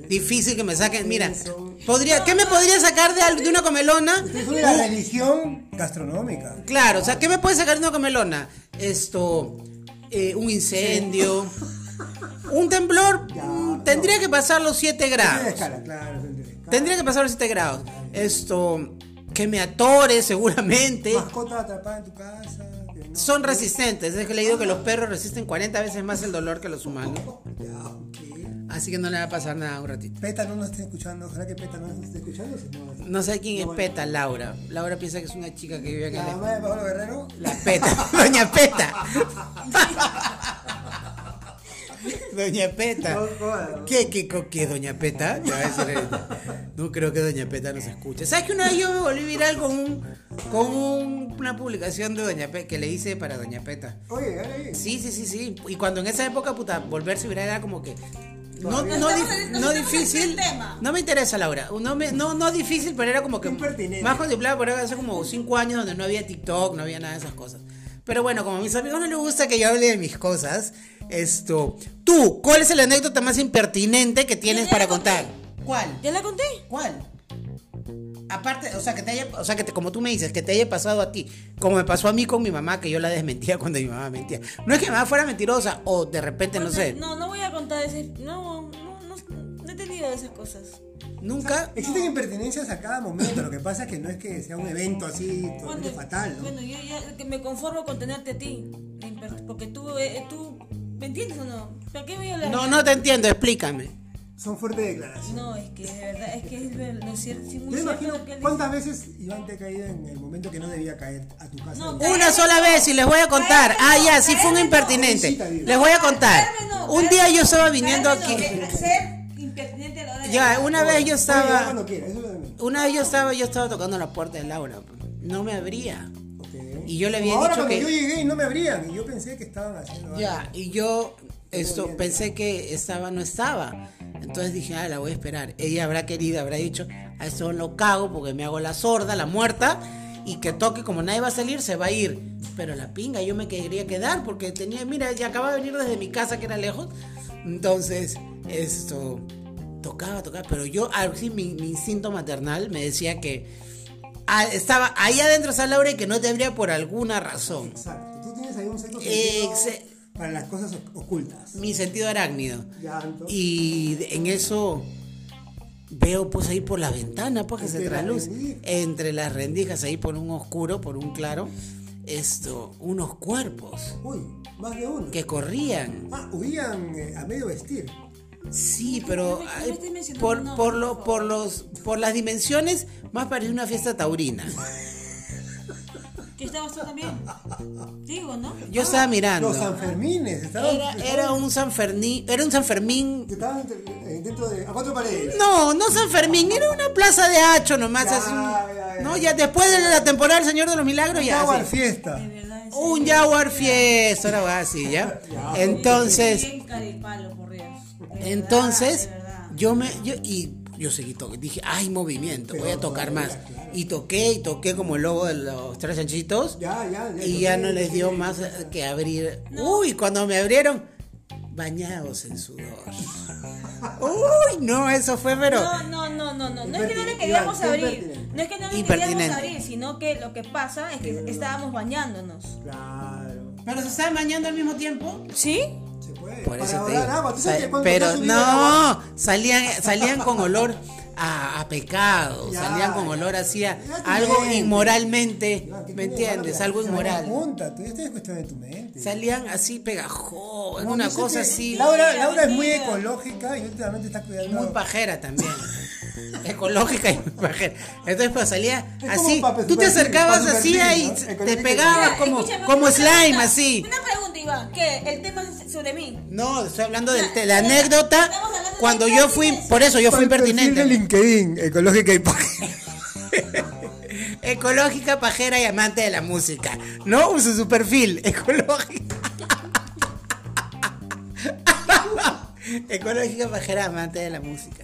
Speaker 2: Difícil que me saquen. Mira, podría, ¿qué me podría sacar de, al- de una comelona?
Speaker 4: Son de la religión gastronómica.
Speaker 2: Claro, o sea, ¿qué me puede sacar de una comelona? Esto, eh, un incendio, un temblor, mm, tendría que pasar los 7
Speaker 4: Tiene
Speaker 2: grados.
Speaker 4: escala, claro. tiene escala.
Speaker 2: Tendría que pasar los 7 grados. Esto, que me atore seguramente.
Speaker 4: Mascota atrapada en tu casa. no-
Speaker 2: Son resistentes. Es que he leído que los perros resisten 40 veces más el dolor que los humanos.
Speaker 4: Ya.
Speaker 2: Así que no le va a pasar nada un ratito.
Speaker 4: Peta no nos esté escuchando. Ojalá que Peta no nos esté escuchando. si no-
Speaker 2: No sé quién es Peta, Laura. Laura piensa que es una chica que vive en
Speaker 4: La mamá de Pablo Guerrero.
Speaker 2: La Peta, Doña Peta. Doña Peta.
Speaker 4: No.
Speaker 2: ¿Qué, qué, co- qué, Doña Peta? Te va a decir. No creo que Doña Peta nos escuche. ¿Sabes que una vez yo me volví viral con, un, con un- una publicación de Doña Peta que le hice para Doña Peta?
Speaker 4: Oye, dale.
Speaker 2: Sí, sí, sí, sí. Y cuando en esa época, puta, volverse viral era como que. No, no, di-
Speaker 3: en-
Speaker 2: no difícil. No me interesa, Laura. No, me, no, no difícil, pero era como que.
Speaker 4: Impertinente.
Speaker 2: Más contemplado, pero hace como cinco años donde no había TikTok, no había nada de esas cosas. Pero bueno, como a mis amigos no les gusta que yo hable de mis cosas, esto. Tú, ¿cuál es la anécdota más impertinente que tienes para contar? ¿Cuál?
Speaker 3: ¿Ya la conté?
Speaker 2: ¿Cuál? Aparte, o sea, que te haya, o sea, que te- como tú me dices, que te haya pasado a ti, como me pasó a mí con mi mamá, que yo la desmentía cuando mi mamá mentía. No es que mi mamá fuera mentirosa, o de repente, no sé,
Speaker 3: No, no voy a contar ese. No, no, no, no he tenido esas cosas.
Speaker 2: nunca.
Speaker 4: Existen impertinencias a cada momento. Lo que pasa es que no es que sea un evento así totalmente
Speaker 3: Bueno,
Speaker 4: fatal. ¿no?
Speaker 3: Bueno, yo ya me conformo con tenerte a ti. Porque tú, eh, tú ¿me entiendes o no? ¿Para qué voy a hablar?
Speaker 2: No, no te entiendo, explícame.
Speaker 4: Son fuertes declaraciones.
Speaker 3: No, es que de verdad, es que es lo cierto, sí, muy
Speaker 4: Yo
Speaker 3: cierto
Speaker 4: imagino
Speaker 3: lo que él
Speaker 4: cuántas veces Iván te ha caído en el momento que no debía caer a tu casa.
Speaker 3: No,
Speaker 2: Una sola vez y les voy a contar. Ah, ya, sí fue un impertinente. Les voy a contar.
Speaker 3: Caerme no,
Speaker 2: Un día yo estaba viniendo
Speaker 3: caerme
Speaker 2: aquí.
Speaker 3: no, de Ser impertinente a la hora
Speaker 2: Ya, una vez yo estaba. Una vez yo estaba, yo estaba tocando la puerta de Laura. No me abría. Y yo le había
Speaker 4: ahora
Speaker 2: dicho
Speaker 4: cuando
Speaker 2: que-
Speaker 4: yo llegué y no me abrían y yo pensé que estaban haciendo algo.
Speaker 2: Ya, y yo esto pensé que estaba, no estaba. Entonces dije, ah, la voy a esperar. Ella habrá querido, habrá dicho, a eso lo cago porque me hago la sorda, la muerta, y que toque, como nadie va a salir, se va a ir. Pero la pinga, yo me quería quedar porque tenía, mira, ya acababa de venir desde mi casa que era lejos. Entonces, esto, tocaba, tocaba. Pero yo, así, mi, mi instinto maternal me decía que ah, estaba ahí adentro esa Laura y que no te abría por alguna razón.
Speaker 4: Exacto. Tú tienes ahí un sentido para las cosas ocultas.
Speaker 2: Mi sentido arácnido.
Speaker 4: Ya.
Speaker 2: Y en eso veo pues ahí por la ventana, pues que se
Speaker 4: rendijas.
Speaker 2: Entre las rendijas, ahí por un oscuro, por un claro, esto, unos cuerpos
Speaker 4: Uy, más de uno.
Speaker 2: que corrían.
Speaker 4: Ah, huían eh, a medio vestir.
Speaker 2: Sí, pero ay, por, por, lo, por, los, por las dimensiones, más parecía una fiesta taurina.
Speaker 3: ¿Que estabas tú también? Digo, ¿no?
Speaker 2: Yo estaba mirando.
Speaker 4: Los Sanfermines. Estaban,
Speaker 2: Era,
Speaker 4: estaban-
Speaker 2: era un San Fermín, era un San Fermín
Speaker 4: Estaban eh, dentro de. a cuatro paredes.
Speaker 2: No, no San Fermín, era una plaza de hacho nomás.
Speaker 4: Ya,
Speaker 2: así,
Speaker 4: ya, ya.
Speaker 2: no, ya después de la temporada del Señor de los Milagros, ya.
Speaker 4: Jaguar
Speaker 2: así.
Speaker 4: fiesta.
Speaker 3: De verdad. en
Speaker 2: Un. Jaguar fiesta, ahora va así, ¿ya? Entonces,
Speaker 3: Bien verdad,
Speaker 2: entonces, yo me, yo, y yo seguí tocando, dije, ay, movimiento, voy a tocar más. Y toqué, y toqué como el logo de los tres chanchitos.
Speaker 4: Ya, ya, ya.
Speaker 2: Y ya no les dio más que abrir. Uy, cuando me abrieron, bañados en sudor. Uy, no, eso fue, pero.
Speaker 3: No, no, no, no, no. No es que no le queríamos abrir. No es que no le queríamos abrir, sino que lo que pasa es que estábamos bañándonos.
Speaker 4: Claro.
Speaker 2: ¿Pero se estaban bañando al mismo tiempo?
Speaker 3: ¿Sí?
Speaker 2: Por eso te
Speaker 4: ahorrar
Speaker 2: digo.
Speaker 4: agua. ¿Tú sabes
Speaker 2: Sa-
Speaker 4: que cuando
Speaker 2: pero no, salían, salían con olor a, a pecado,
Speaker 4: Ya,
Speaker 2: salían con
Speaker 4: ya.
Speaker 2: olor
Speaker 4: Ya tu
Speaker 2: algo
Speaker 4: mente.
Speaker 2: inmoralmente,
Speaker 4: Iván, ¿qué
Speaker 2: ¿me entiendes?
Speaker 4: Que
Speaker 2: Algo inmoral.
Speaker 4: Tú esto es cuestión de tu mente.
Speaker 2: Salían así pegajosos,
Speaker 4: No,
Speaker 2: una cosa
Speaker 4: que
Speaker 2: así.
Speaker 4: Laura, Laura es muy ecológica y últimamente está
Speaker 2: Y
Speaker 4: cuidando.
Speaker 2: muy pajera también. Ecológica y muy pajera. Entonces pues salía
Speaker 4: Es
Speaker 2: así, tú te acercabas así ahí,
Speaker 4: ¿no?
Speaker 2: te
Speaker 4: y
Speaker 2: pegabas
Speaker 3: Ya,
Speaker 2: como, como slime
Speaker 3: pregunta.
Speaker 2: así.
Speaker 3: Una pregunta, Iván. ¿Qué? El tema es sobre mí.
Speaker 2: No, estoy hablando de, la anécdota cuando yo fui, por eso yo fui impertinente.
Speaker 4: Ecológica y.
Speaker 2: Ecológica, pajera y amante de la música. ¿No? Usa su perfil. Ecológica. Ecológica, pajera, amante de la música.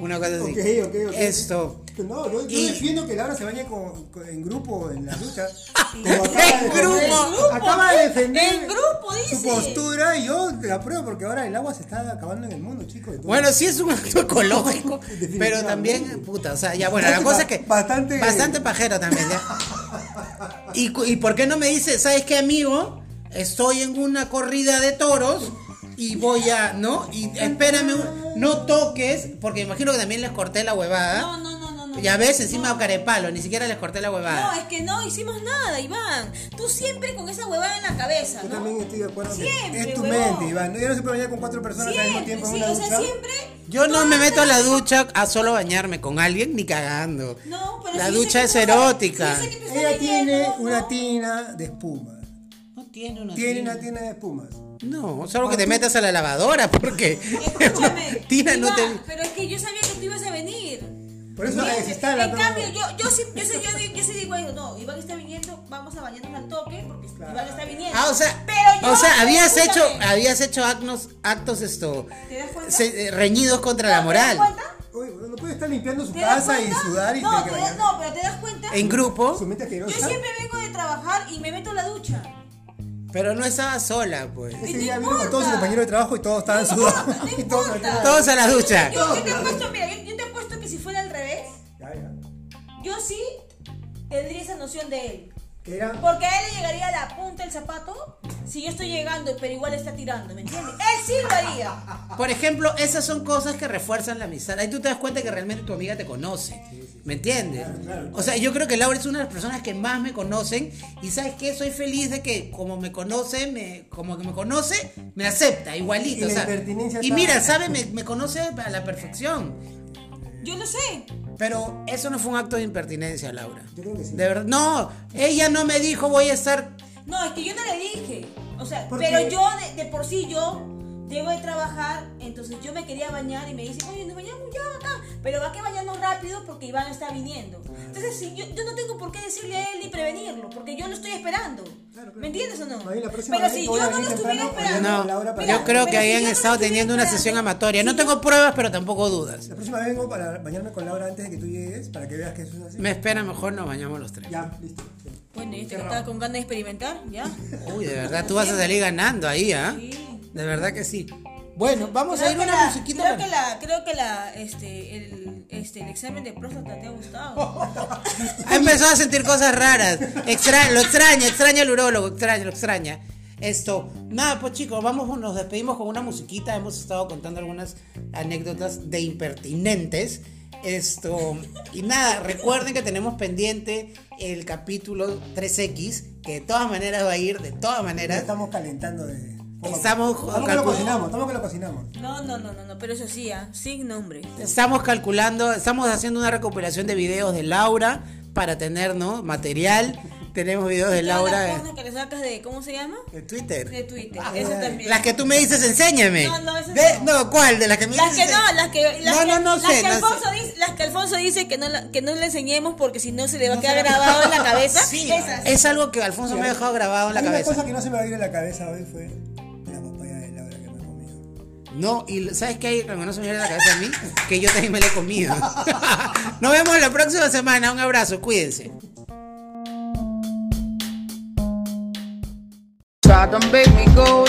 Speaker 2: Una cosa así.
Speaker 4: Ok, ok, ok.
Speaker 2: Esto.
Speaker 4: No, yo, yo
Speaker 2: Y-
Speaker 4: defiendo que Laura se bañe con- con- en grupo en la lucha. Como acaba de
Speaker 2: En grupo.
Speaker 4: Acaba de defender.
Speaker 3: En grupo, dice.
Speaker 4: su postura y yo la apruebo porque ahora el agua se está acabando en el mundo, chicos.
Speaker 2: Bueno, sí es un acto ecológico, pero también, puta, o sea, ya bueno, la cosa es que
Speaker 4: Bastante-
Speaker 2: bastante pajero también, ya. Y, y por qué no me dice, ¿sabes qué, amigo? Estoy en una corrida de toros y voy a, ¿no? Y espérame, un- no toques, porque imagino que también les corté la huevada.
Speaker 3: No, no, no, no. no.
Speaker 2: Ya ves, encima carepalo, ni siquiera les corté la
Speaker 3: No,
Speaker 2: huevada.
Speaker 3: es que no hicimos nada, Iván. Tú siempre con esa huevada en la cabeza,
Speaker 4: Yo
Speaker 3: ¿no?
Speaker 4: también estoy de acuerdo.
Speaker 3: Siempre,
Speaker 4: es tu
Speaker 3: huevón.
Speaker 4: mente, Iván. Ya no puede bañar con cuatro personas al mismo
Speaker 3: Siempre,
Speaker 4: tiempo en
Speaker 3: sí,
Speaker 4: una
Speaker 3: o sea,
Speaker 4: ducha.
Speaker 3: siempre.
Speaker 2: Yo no me meto a la ducha a solo bañarme con alguien ni cagando.
Speaker 3: No, pero
Speaker 2: La
Speaker 3: si yo
Speaker 2: ducha es erótica.
Speaker 3: yo
Speaker 4: Ella tiene una
Speaker 3: ¿no?
Speaker 4: tina de espuma.
Speaker 2: Tiene una
Speaker 4: Tiene
Speaker 2: tina.
Speaker 4: una tina de espumas.
Speaker 2: No, solo que te metas a la lavadora porque
Speaker 3: Escúchame.
Speaker 2: Tina no te
Speaker 3: Pero es que yo sabía que tú ibas a venir.
Speaker 4: Por eso la
Speaker 3: Bien,
Speaker 4: desinstala.
Speaker 3: En cambio, yo, yo, sí, yo, sí, yo, yo sí digo, no, Iván está viniendo, vamos a bañarnos al toque, porque Iván está viniendo.
Speaker 2: Ah, o sea,
Speaker 3: Pero yo,
Speaker 2: o sea, habías hecho, habías hecho actos, actos esto,
Speaker 3: ¿Te das cuenta?
Speaker 2: se- eh, reñidos contra la
Speaker 3: ¿Te das
Speaker 2: moral.
Speaker 3: cuenta?
Speaker 4: Oye, no puede estar limpiando su
Speaker 3: ¿Te das
Speaker 4: casa y sudar y
Speaker 3: no, te das- no, pero te das cuenta.
Speaker 2: En grupo,
Speaker 4: Su mente
Speaker 3: Yo siempre vengo de trabajar y me meto a la ducha.
Speaker 2: Pero no estaba sola, pues.
Speaker 4: Ese día vino con todos sus compañeros de trabajo y todos estaban sudados. Y todos.
Speaker 2: Todos a la ducha.
Speaker 3: Yo, yo te apuesto, mira, yo, yo te apuesto que si fuera al revés,
Speaker 4: Ya, ya.
Speaker 3: yo sí tendría esa noción de él.
Speaker 4: Que era.
Speaker 3: Porque a él le llegaría la punta del zapato si yo estoy llegando, pero igual está tirando, ¿me entiendes? Él sí lo haría.
Speaker 2: Por ejemplo, esas son cosas que refuerzan la amistad. Ahí tú te das cuenta que realmente tu amiga te conoce. ¿Me entiendes? O sea, yo creo que Laura es una de las personas que más me conocen. Y sabes qué, soy feliz de que como me conoce, me, como que me conoce, me acepta igualito.
Speaker 4: Y
Speaker 2: o
Speaker 4: la
Speaker 2: sea,
Speaker 4: impertinencia
Speaker 2: y mira, sabe, me, me conoce a la perfección.
Speaker 3: Yo lo sé.
Speaker 2: Pero eso no fue un acto de impertinencia, Laura.
Speaker 4: Yo creo que sí.
Speaker 2: De verdad, no, ella no me dijo voy a estar.
Speaker 3: No, es que yo no le dije. O sea, pero yo de, de por sí yo debo de trabajar, entonces yo me quería bañar y me dice, oye, nos bañamos ya acá, pero va que bañarnos rápido porque Iván está viniendo. Entonces, si yo, yo no tengo por qué decirle a él ni prevenirlo, porque yo lo estoy esperando.
Speaker 4: claro.
Speaker 3: ¿Me entiendes o no? Pero si yo no lo estuviera
Speaker 4: temprano,
Speaker 3: esperando.
Speaker 2: No,
Speaker 4: Laura, para-
Speaker 3: Mira,
Speaker 2: yo creo que
Speaker 3: si
Speaker 2: habían
Speaker 3: no
Speaker 2: estado teniendo una sesión amatoria.
Speaker 3: si
Speaker 2: No tengo pruebas, pero tampoco dudas.
Speaker 4: La próxima vez vengo para bañarme con Laura antes de que tú llegues para que veas que eso es así.
Speaker 2: Me espera, mejor nos bañamos los tres.
Speaker 4: Ya, listo.
Speaker 3: Bueno, y este que estaba con ganas de experimentar, ya.
Speaker 2: Uy, de verdad, tú vas a salir ganando ahí, ¿ah?
Speaker 3: Sí.
Speaker 2: De verdad que sí. Bueno, vamos a ir una
Speaker 3: la-
Speaker 2: musiquita.
Speaker 3: Creo
Speaker 2: para-
Speaker 3: que la, creo que la, este, el, este, el examen de próstata te ha gustado.
Speaker 2: Ha empezado a sentir cosas raras. Extra- lo extraña, extraña el urólogo, extraña, lo extraña. Esto, nada, pues chicos, vamos, nos despedimos con una musiquita. Hemos estado contando algunas anécdotas de impertinentes. Esto, y nada, recuerden que tenemos pendiente el capítulo 3X, que de todas maneras va a ir, de todas
Speaker 4: Ya
Speaker 2: maneras.
Speaker 4: estamos calentando de.
Speaker 2: Estamos-
Speaker 4: Estamos que lo cocinamos, estamos que lo cocinamos.
Speaker 3: No, no, no, no, no, pero eso sí, ah, sin nombre.
Speaker 2: Estamos calculando, estamos haciendo una recopilación de videos de Laura para tener, ¿no? Material. Tenemos videos de Laura
Speaker 3: las que le sacas de, ¿cómo se llama?
Speaker 2: en Twitter.
Speaker 3: De Twitter, eso también.
Speaker 2: Las que tú me dices, enséñame.
Speaker 3: No, no, esas
Speaker 2: De-
Speaker 3: no.
Speaker 2: no, ¿cuál? De las que me
Speaker 3: Las que
Speaker 2: dices.
Speaker 3: no, las que, las
Speaker 2: No,
Speaker 3: que,
Speaker 2: no, no
Speaker 3: las
Speaker 2: sé,
Speaker 3: que
Speaker 2: no
Speaker 3: Alfonso
Speaker 2: sé.
Speaker 3: dice, las que Alfonso dice que no, que no le enseñemos porque si no se le va a quedar grabado en la cabeza.
Speaker 2: Sí,
Speaker 3: esas.
Speaker 2: es algo que Alfonso me ha dejado grabado en la
Speaker 4: Hay Una
Speaker 2: cabeza.
Speaker 4: cosa que no se me va a ir en la cabeza hoy fue
Speaker 2: No, y ¿sabes qué hay que no se me viene la cabeza a mí? Que yo también me la he comido. Nos vemos la próxima semana. Un abrazo, cuídense.
Speaker 7: Tried to make me go